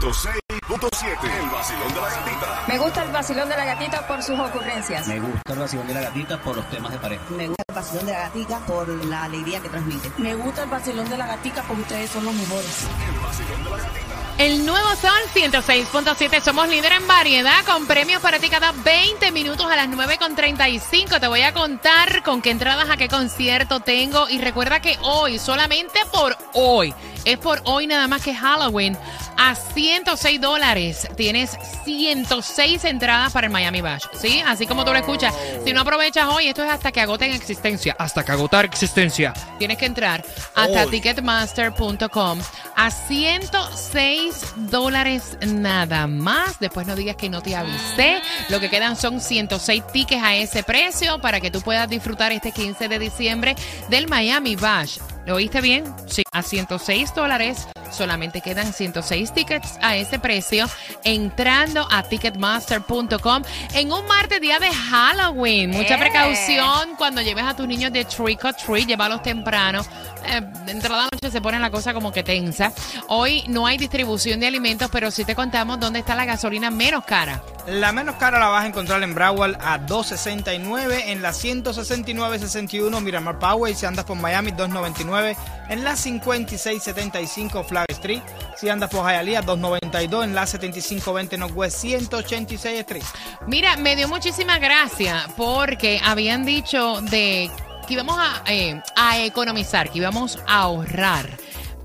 106.7. El vacilón de la gatita. Me gusta el vacilón de la gatita por sus ocurrencias. Me gusta el vacilón de la gatita por los temas de pareja. Me gusta el vacilón de la gatica por la alegría que transmite. Me gusta el vacilón de la gatica porque ustedes son los mejores. El nuevo Sol 106.7. Somos líder en variedad con premios para ti cada 20 minutos a las 9.35. Te voy a contar con qué entradas a qué concierto tengo. Y recuerda que hoy, solamente por hoy, es por hoy nada más que Halloween. A 106 dólares tienes 106 entradas para el Miami Bash. ¿Sí? Así como tú lo escuchas. Si no aprovechas hoy, esto es hasta que agoten existencia. Hasta que agotar existencia. Tienes que entrar hasta ticketmaster.com a 106 dólares nada más. Después no digas que no te avisé. Lo que quedan son 106 tickets a ese precio para que tú puedas disfrutar este 15 de diciembre del Miami Bash. ¿Lo oíste bien? Sí, a 106 dólares. Solamente quedan 106 tickets a ese precio entrando a ticketmaster.com en un martes día de Halloween. Mucha Eh. precaución cuando lleves a tus niños de trick or treat, llévalos temprano. Eh, dentro de la noche se pone la cosa como que tensa. Hoy no hay distribución de alimentos, pero sí te contamos dónde está la gasolina menos cara. La menos cara la vas a encontrar en Broward a 2.69, en la 169.61 Miramar Power, si andas por Miami 2.99, en la 56.75 Street, si andas por Hialeah 2.92, en la 75.20 Northwest 186 Street. Mira, me dio muchísima gracia porque habían dicho de que íbamos a, eh, a economizar, que íbamos a ahorrar.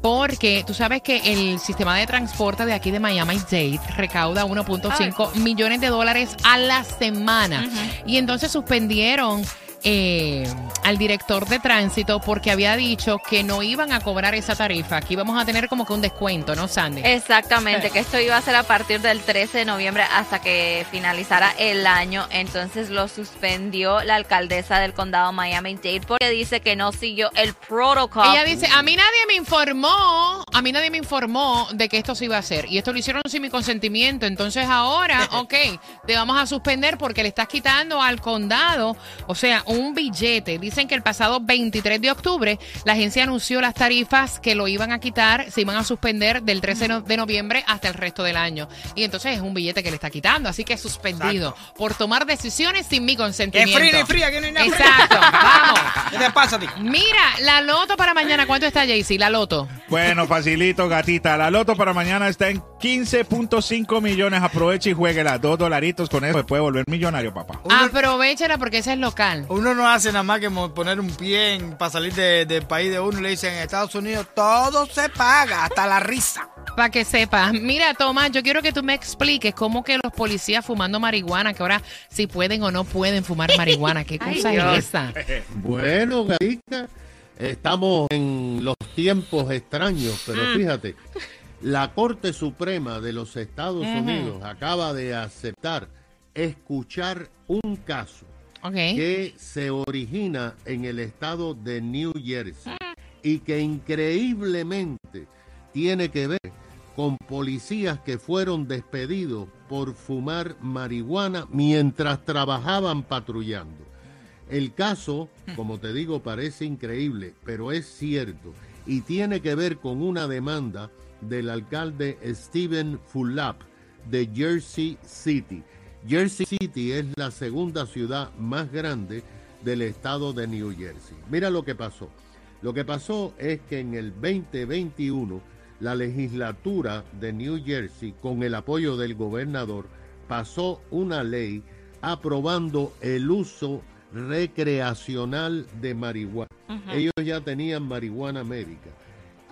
Porque tú sabes que el sistema de transporte de aquí de Miami-Dade recauda 1.5 millones de dólares a la semana. Y entonces suspendieron eh, al director de tránsito porque había dicho que no iban a cobrar esa tarifa, que íbamos a tener como que un descuento, ¿no, Sandy? Exactamente, que esto iba a ser a partir del 13 de noviembre hasta que finalizara el año. Entonces lo suspendió la alcaldesa del condado Miami-Dade porque dice que no siguió el protocolo. Ella dice, a mí nadie me informó, a mí nadie me informó de que esto se iba a hacer. Y esto lo hicieron sin mi consentimiento. Entonces ahora, ok, te vamos a suspender porque le estás quitando al condado, o sea, un billete. Dicen que el pasado 23 de octubre la agencia anunció las tarifas que lo iban a quitar, se iban a suspender del 13 no- de noviembre hasta el resto del año. Y entonces es un billete que le está quitando. Así que es suspendido por tomar decisiones sin mi consentimiento. fría ni fría, que no hay nada. Exacto, vamos. ¿Qué te pasa a ti? Mira, la loto para mañana, ¿cuánto está Jaycee? La loto. Bueno, facilito, gatita. La loto para mañana está en 15.5 millones. Aproveche y jueguela. Dos dolaritos con eso. Se puede volver millonario, papá. Aprovechala porque ese es local. Uno no hace nada más que poner un pie para salir de- del país de uno y le dicen en Estados Unidos todo se paga, hasta la risa. Para que sepas. Mira, Tomás, yo quiero que tú me expliques cómo que los policías fumando marihuana, que ahora si pueden o no pueden fumar marihuana. ¿Qué cosa es esa? Bueno, Gatica, estamos en los tiempos extraños, pero fíjate, la Corte Suprema de los Estados Unidos acaba de aceptar escuchar un caso Que se origina en el estado de New Jersey y que increíblemente tiene que ver con policías que fueron despedidos por fumar marihuana mientras trabajaban patrullando. El caso, como te digo, parece increíble, pero es cierto y tiene que ver con una demanda del alcalde Steven Fulap de Jersey City. Jersey City es la segunda ciudad más grande del estado de New Jersey. Mira lo que pasó. Lo que pasó es que en el 2021 la legislatura de New Jersey, con el apoyo del gobernador, pasó una ley aprobando el uso recreacional de marihuana. Ellos ya tenían marihuana médica.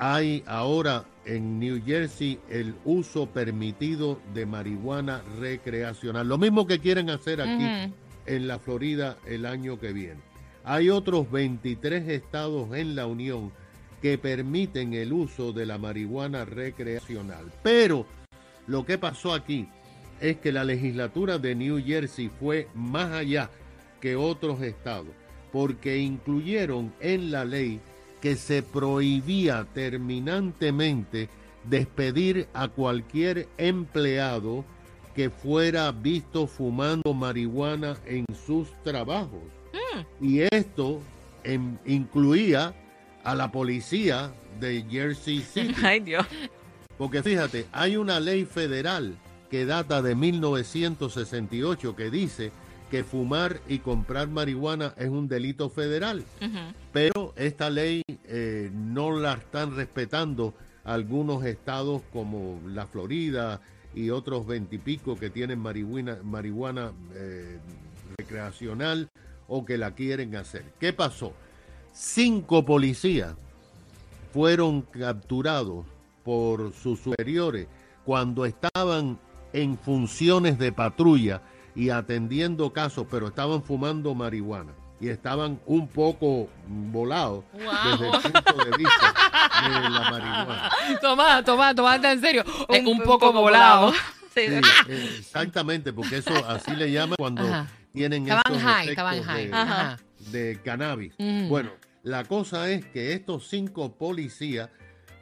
Hay ahora en New Jersey el uso permitido de marihuana recreacional. Lo mismo que quieren hacer aquí en la Florida el año que viene. Hay otros 23 estados en la Unión que permiten el uso de la marihuana recreacional. Pero lo que pasó aquí es que la legislatura de New Jersey fue más allá que otros estados, porque incluyeron en la ley que se prohibía terminantemente despedir a cualquier empleado que fuera visto fumando marihuana en sus trabajos. Y esto incluía a la policía de Jersey City. Ay, Dios. Porque fíjate, hay una ley federal que data de 1968 que dice que fumar y comprar marihuana es un delito federal. Pero esta ley eh, no la están respetando algunos estados como la Florida y otros veintipico que tienen marihuana, marihuana eh, recreacional o que la quieren hacer. ¿Qué pasó? Cinco policías fueron capturados por sus superiores cuando estaban en funciones de patrulla y atendiendo casos, pero estaban fumando marihuana y estaban un poco volados desde el punto de vista de la marihuana. Toma, toma, tomate en serio. Eh, un, Un poco, poco volado. volado. Sí, Sí, eh, exactamente, porque eso así le llaman cuando Ajá. tienen Estaban estos high, efectos estaban high. de- Ajá. de cannabis. Mm. Bueno, la cosa es que estos cinco policías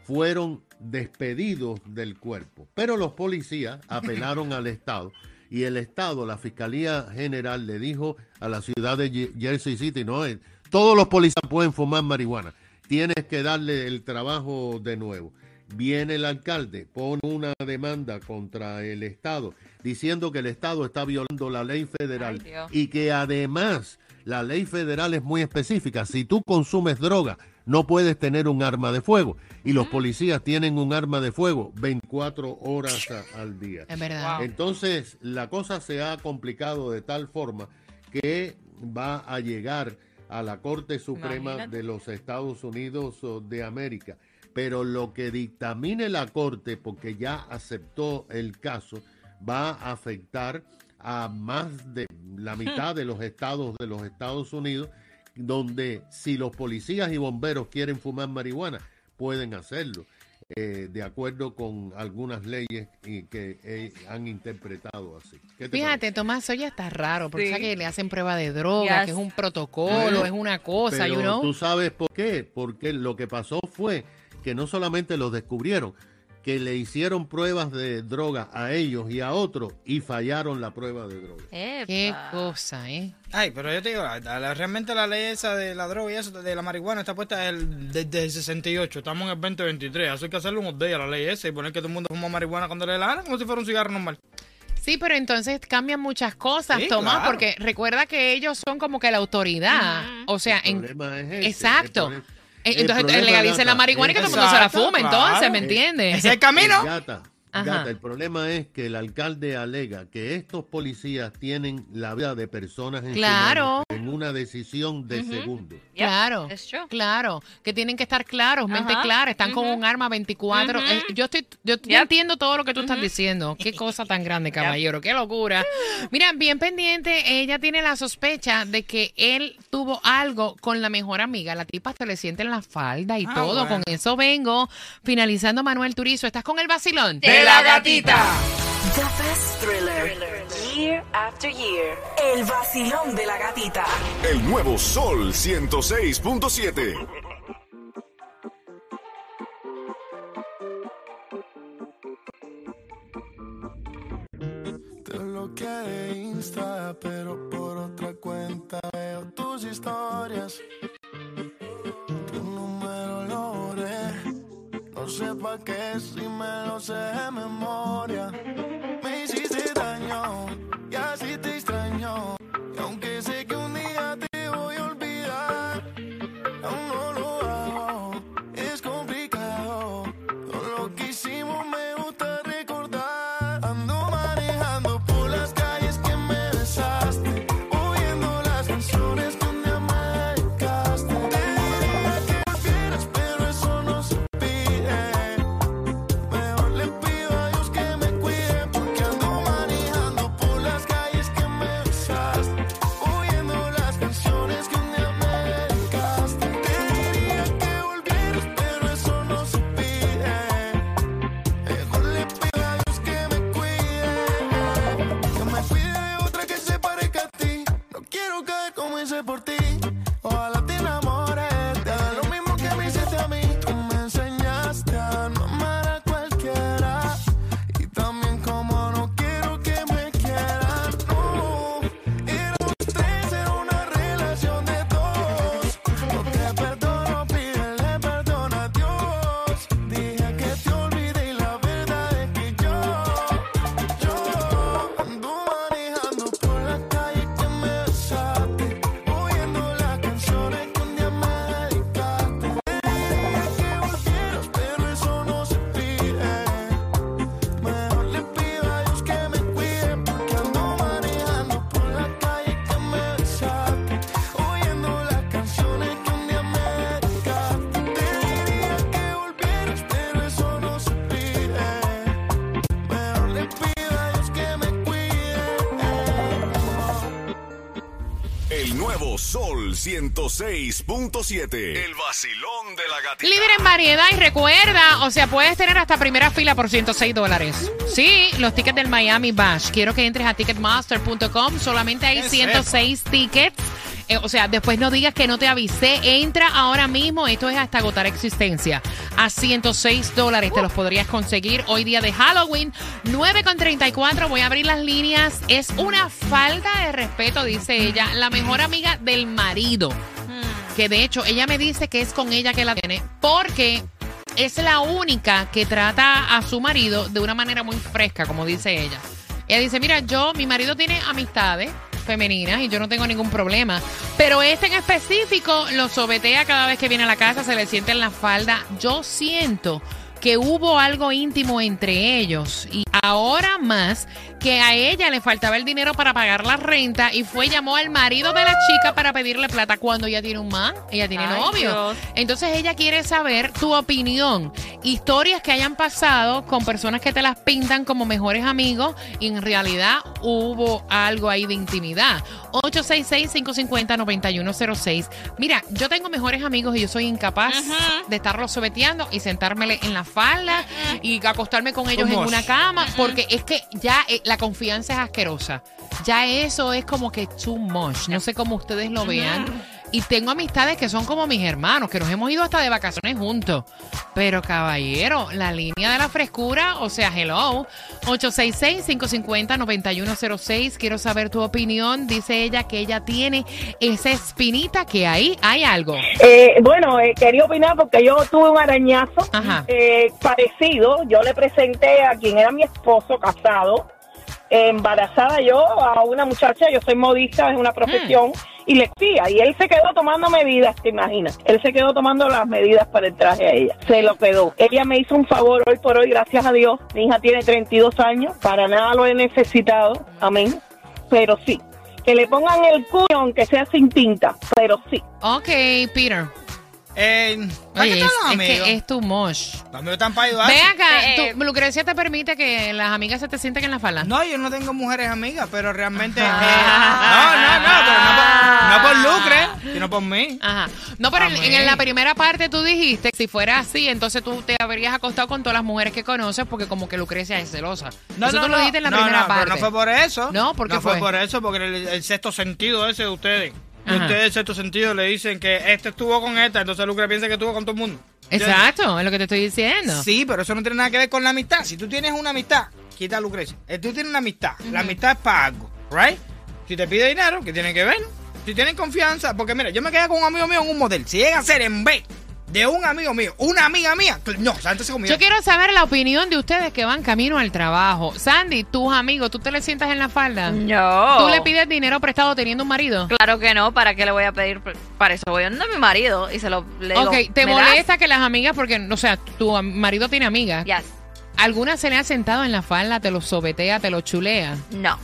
fueron despedidos del cuerpo, pero los policías apelaron al Estado y el Estado, la Fiscalía General, le dijo a la ciudad de Jersey City, no, eh, todos los policías pueden fumar marihuana, tienes que darle el trabajo de nuevo. Viene el alcalde, pone una demanda contra el Estado, diciendo que el Estado está violando la ley federal Ay, y que además la ley federal es muy específica. Si tú consumes droga, no puedes tener un arma de fuego. Y los policías tienen un arma de fuego 24 horas a- al día. Es verdad. Entonces, la cosa se ha complicado de tal forma que va a llegar a la Corte Suprema Imagínate. de los Estados Unidos oh, de América. Pero lo que dictamine la Corte, porque ya aceptó el caso, va a afectar a más de la mitad de los estados de los Estados Unidos, donde si los policías y bomberos quieren fumar marihuana, pueden hacerlo, eh, de acuerdo con algunas leyes y que eh, han interpretado así. ¿Qué te Fíjate, parece? Tomás, eso ya está raro, porque Sí. que le hacen prueba de droga, Yes. que es un protocolo, Bueno, es una cosa, Pero you know. tú sabes por qué, porque lo que pasó fue que no solamente los descubrieron, que le hicieron pruebas de droga a ellos y a otros y fallaron la prueba de droga. Qué cosa, ¿eh? Ay, pero yo te digo, la- la- realmente la ley esa de la droga y eso, de la marihuana, está puesta el- desde el 68. Estamos en el 2023. Eso hay que hacerle un update a la ley esa y poner que todo el mundo fuma marihuana cuando le la gana, como si fuera un cigarro normal. Sí, pero entonces cambian muchas cosas, Sí, Tomás, claro. porque recuerda que ellos son como que la autoridad. O sea, El en, problema es ese, exacto. el entonces legalicen la marihuana y que todo el mundo se la fume, entonces, ¿me entiendes? Ese es el camino. Gata, Ajá. Gata, el problema es que el alcalde alega que estos policías tienen la vida de personas en, su Claro. mano en una decisión de segundo. Yep, Claro, claro, que tienen que estar claros, mente clara, están con un arma 24. Ujú. Eh, yo estoy, yo, Yep. entiendo todo lo que tú estás diciendo. Qué cosa tan grande, caballero, qué locura. Mira, bien pendiente, ella tiene la sospecha de que él tuvo algo con la mejor amiga. La tipa se le siente en la falda y Ah, todo. bueno. Con eso vengo. Finalizando, Manuel Turizo, ¿estás con el vacilón? De la gatita. The best thriller. Year after year. El vacilón de la gatita. El nuevo Sol 106.7. Te bloqueé de Insta, pero por otra cuenta veo tus historias. Tu número lo borré. No sé pa' qué si me lo sé de memoria. Sol 106.7. El vacilón de la gatita. Líder en variedad y recuerda, o sea, puedes tener hasta primera fila por 106 dólares. Sí, los tickets del Miami Bash. Quiero que entres a ticketmaster.com. Solamente hay ¿Qué es 106 tickets. Eh, o sea, después no digas que no te avisé. Entra ahora mismo. Esto es hasta agotar existencia. A 106 dólares te los podrías conseguir hoy día de Halloween. 9.34. Voy a abrir las líneas. Es una falta de respeto, dice ella. La mejor amiga del marido. Que de hecho ella me dice que es con ella que la tiene. Porque es la única que trata a su marido de una manera muy fresca, como dice ella. Ella dice, mira, yo, mi marido tiene amistades femeninas y yo no tengo ningún problema. Pero este en específico lo sobetea cada vez que viene a la casa, se le siente en la falda. Yo siento que hubo algo íntimo entre ellos y ahora más que a ella le faltaba el dinero para pagar la renta y fue llamó al marido de la chica para pedirle plata cuando ella tiene un man, ella tiene Ay, novio. Dios. Entonces ella quiere saber tu opinión, historias que hayan pasado con personas que te las pintan como mejores amigos y en realidad hubo algo ahí de intimidad. 866-550-9106. Mira, yo tengo mejores amigos y yo soy incapaz de estarlos sobeteando y sentármele en la falda y acostarme con ellos en una cama porque es que ya eh, la confianza es asquerosa. Ya eso es como que too much. No sé cómo ustedes lo vean. Y tengo amistades que son como mis hermanos, que nos hemos ido hasta de vacaciones juntos. Pero caballero, la línea de la frescura, o sea, hello. 866-550-9106. Quiero saber tu opinión. Dice ella que ella tiene esa espinita que ahí hay algo. Eh, bueno, eh, quería opinar porque yo tuve un arañazo eh, parecido. Yo le presenté a quien era mi esposo casado, embarazada yo a una muchacha. Yo soy modista, es una profesión. Y le decía, y él se quedó tomando medidas, te imaginas. Él se quedó tomando las medidas para el traje a ella. Se lo quedó. Ella me hizo un favor hoy por hoy, gracias a Dios. Mi hija tiene 32 años. Para nada lo he necesitado. Amén. Pero sí. Que le pongan el culo, aunque sea sin tinta. Pero sí. Ok, Peter. Eh, ¿para qué Oye, es, es que es. Los amigos están para ayudarse. Ve acá, Eh, ¿tú- Lucrecia te permite que las amigas se te sienten en la falda. No, yo no tengo mujeres amigas, pero realmente. eh, Ah. no, sino por mí. Ajá. No, pero en, en la primera parte tú dijiste que si fuera así, entonces tú te habrías acostado con todas las mujeres que conoces porque como que Lucrecia es celosa. No, eso no, tú lo no. dijiste en la No, primera no, pero parte. no fue por eso. No, ¿por qué No fue fue? por eso, porque el, el sexto sentido ese de ustedes. Ajá. Ustedes, el sexto sentido, le dicen que este estuvo con esta, entonces Lucre piensa que estuvo con todo el mundo. Exacto, es lo que te estoy diciendo. Sí, pero eso no tiene nada que ver con la amistad. Si tú tienes una amistad, quita a Lucrecia. Eh, Tú tienes una amistad. La amistad es para algo, ¿right? Si te pide dinero, ¿qué tiene que ver? Si tienen confianza, porque mira, yo me quedé con un amigo mío en un motel. Si llega a ser en B de un amigo mío, una amiga mía, no, sántese conmigo. Yo quiero saber la opinión de ustedes que van camino al trabajo. Sandy, tus amigos, ¿tú te le sientas en la falda? No. ¿Tú le pides dinero prestado teniendo un marido? Claro que no, ¿para qué le voy a pedir? Para eso voy a mi marido y se lo le digo, Ok, ¿te ¿me das? molesta que las amigas, porque, o sea, tu marido tiene amigas? Yes. ¿Alguna se le ha sentado en la falda, te lo sobetea, te lo chulea? No.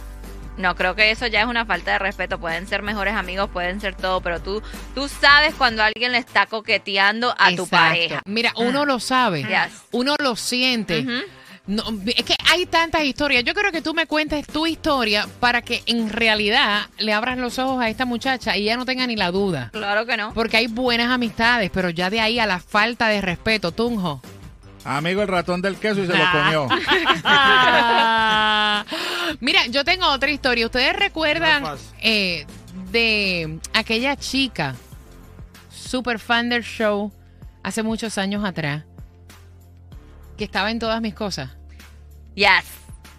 No, creo que eso ya es una falta de respeto. Pueden ser mejores amigos, pueden ser todo, pero tú, tú sabes cuando alguien le está coqueteando a tu Exacto. pareja. Mira, uno lo sabe, Yes. uno lo siente. No, es que hay tantas historias. Yo creo que tú me cuentes tu historia para que en realidad le abras los ojos a esta muchacha y ella no tenga ni la duda. Claro que no. Porque hay buenas amistades, pero ya de ahí a la falta de respeto, Tunjo. Amigo, el ratón del queso y se lo Ah. comió. Mira, yo tengo otra historia. ¿Ustedes recuerdan eh, de aquella chica super fan del show hace muchos años atrás que estaba en todas mis cosas? Yes.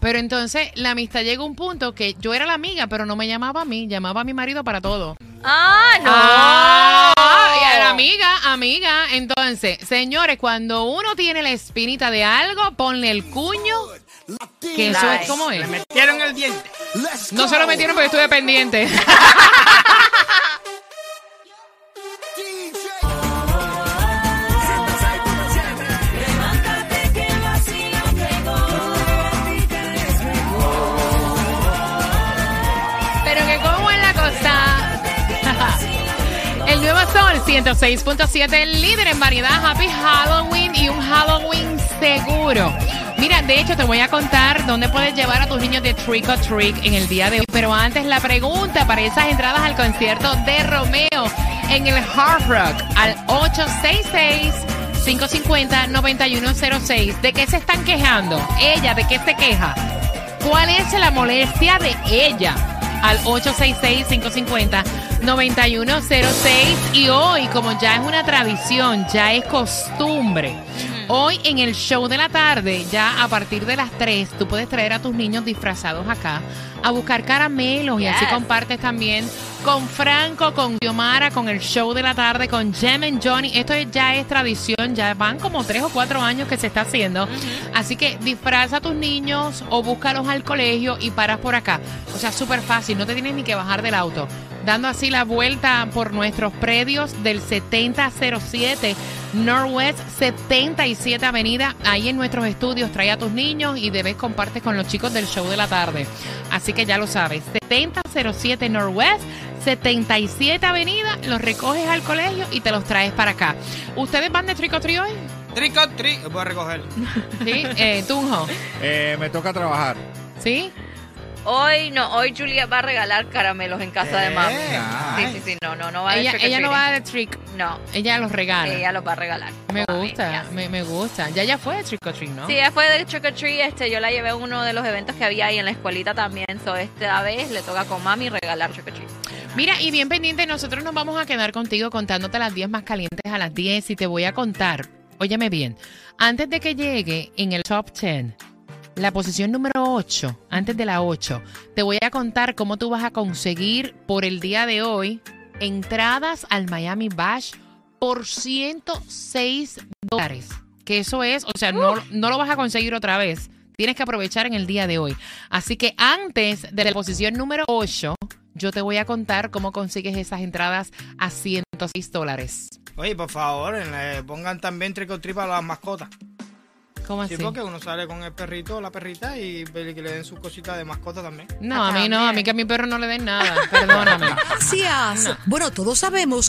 Pero entonces la amistad llegó a un punto que yo era la amiga, pero no me llamaba a mí, llamaba a mi marido para todo. Ah, no. Ah, y era amiga, amiga. Entonces, señores, cuando uno tiene la espinita de algo, ponle el cuño. Que eso es como es. Le metieron el diente. No se lo metieron porque estuve pendiente. Pero que cómo es la cosa. El nuevo Sol 106.7, el líder en variedad. Happy Halloween y un Halloween seguro. Mira, de hecho te voy a contar dónde puedes llevar a tus niños de Trick or Treat en el día de hoy. Pero antes la pregunta para esas entradas al concierto de Romeo en el Hard Rock al 866 550-9106. ¿De qué se están quejando? Ella, ¿de qué se queja? ¿Cuál es la molestia de ella? Al 866-550-9106. Y hoy, como ya es una tradición, ya es costumbre. Hoy en el show de la tarde, ya a partir de las 3, tú puedes traer a tus niños disfrazados acá a buscar caramelos y así Yes. compartes también con Franco, con Diomara, con el show de la tarde, con Jem and Johnny. Esto es- ya es tradición, ya van como tres o cuatro años que se está haciendo. Así que disfraza a tus niños o búscalos al colegio y paras por acá. O sea, súper fácil, no te tienes ni que bajar del auto. Dando así la vuelta por nuestros predios del 7007 Northwest 77 Avenida. Ahí en nuestros estudios trae a tus niños y de vez compartes con los chicos del show de la tarde. Así que ya lo sabes. 7007 Northwest 77 Avenida. Los recoges al colegio y te los traes para acá. ¿Ustedes van de treat hoy? Treat. Voy a recoger. Sí, eh, Tunjo. Eh, me toca trabajar. ¿Sí? Hoy no, hoy Julia va a regalar caramelos en casa de mami. Sí, sí, sí, no, no, no va a Ella, ella no va de trick. No, Ella los regala. ella los va a regalar. Me gusta, me, me gusta. Ya ya fue de trick or treat, ¿no? Sí, ella fue de Trick or Treat, este, yo la llevé a uno de los eventos que había ahí en la escuelita también. So, esta vez le toca con mami regalar Trick or Treat. Mira, y bien pendiente, nosotros nos vamos a quedar contigo contándote las 10 más calientes a las 10 y te voy a contar, óyeme bien, antes de que llegue en el top 10, la posición número 8, antes de la 8, te voy a contar cómo tú vas a conseguir por el día de hoy entradas al Miami Bash por 106 dólares. Que eso es, o sea, no, no lo vas a conseguir otra vez. Tienes que aprovechar en el día de hoy. Así que antes de la posición número 8, yo te voy a contar cómo consigues esas entradas a 106 dólares. Oye, por favor, pongan también trick or treat para las mascotas. ¿Cómo Sí, así? porque uno sale con el perrito o la perrita y que le den sus cositas de mascota también. No, a mí no, a mí que a mi perro no le den nada. Perdóname. Gracias. Bueno, todos sabemos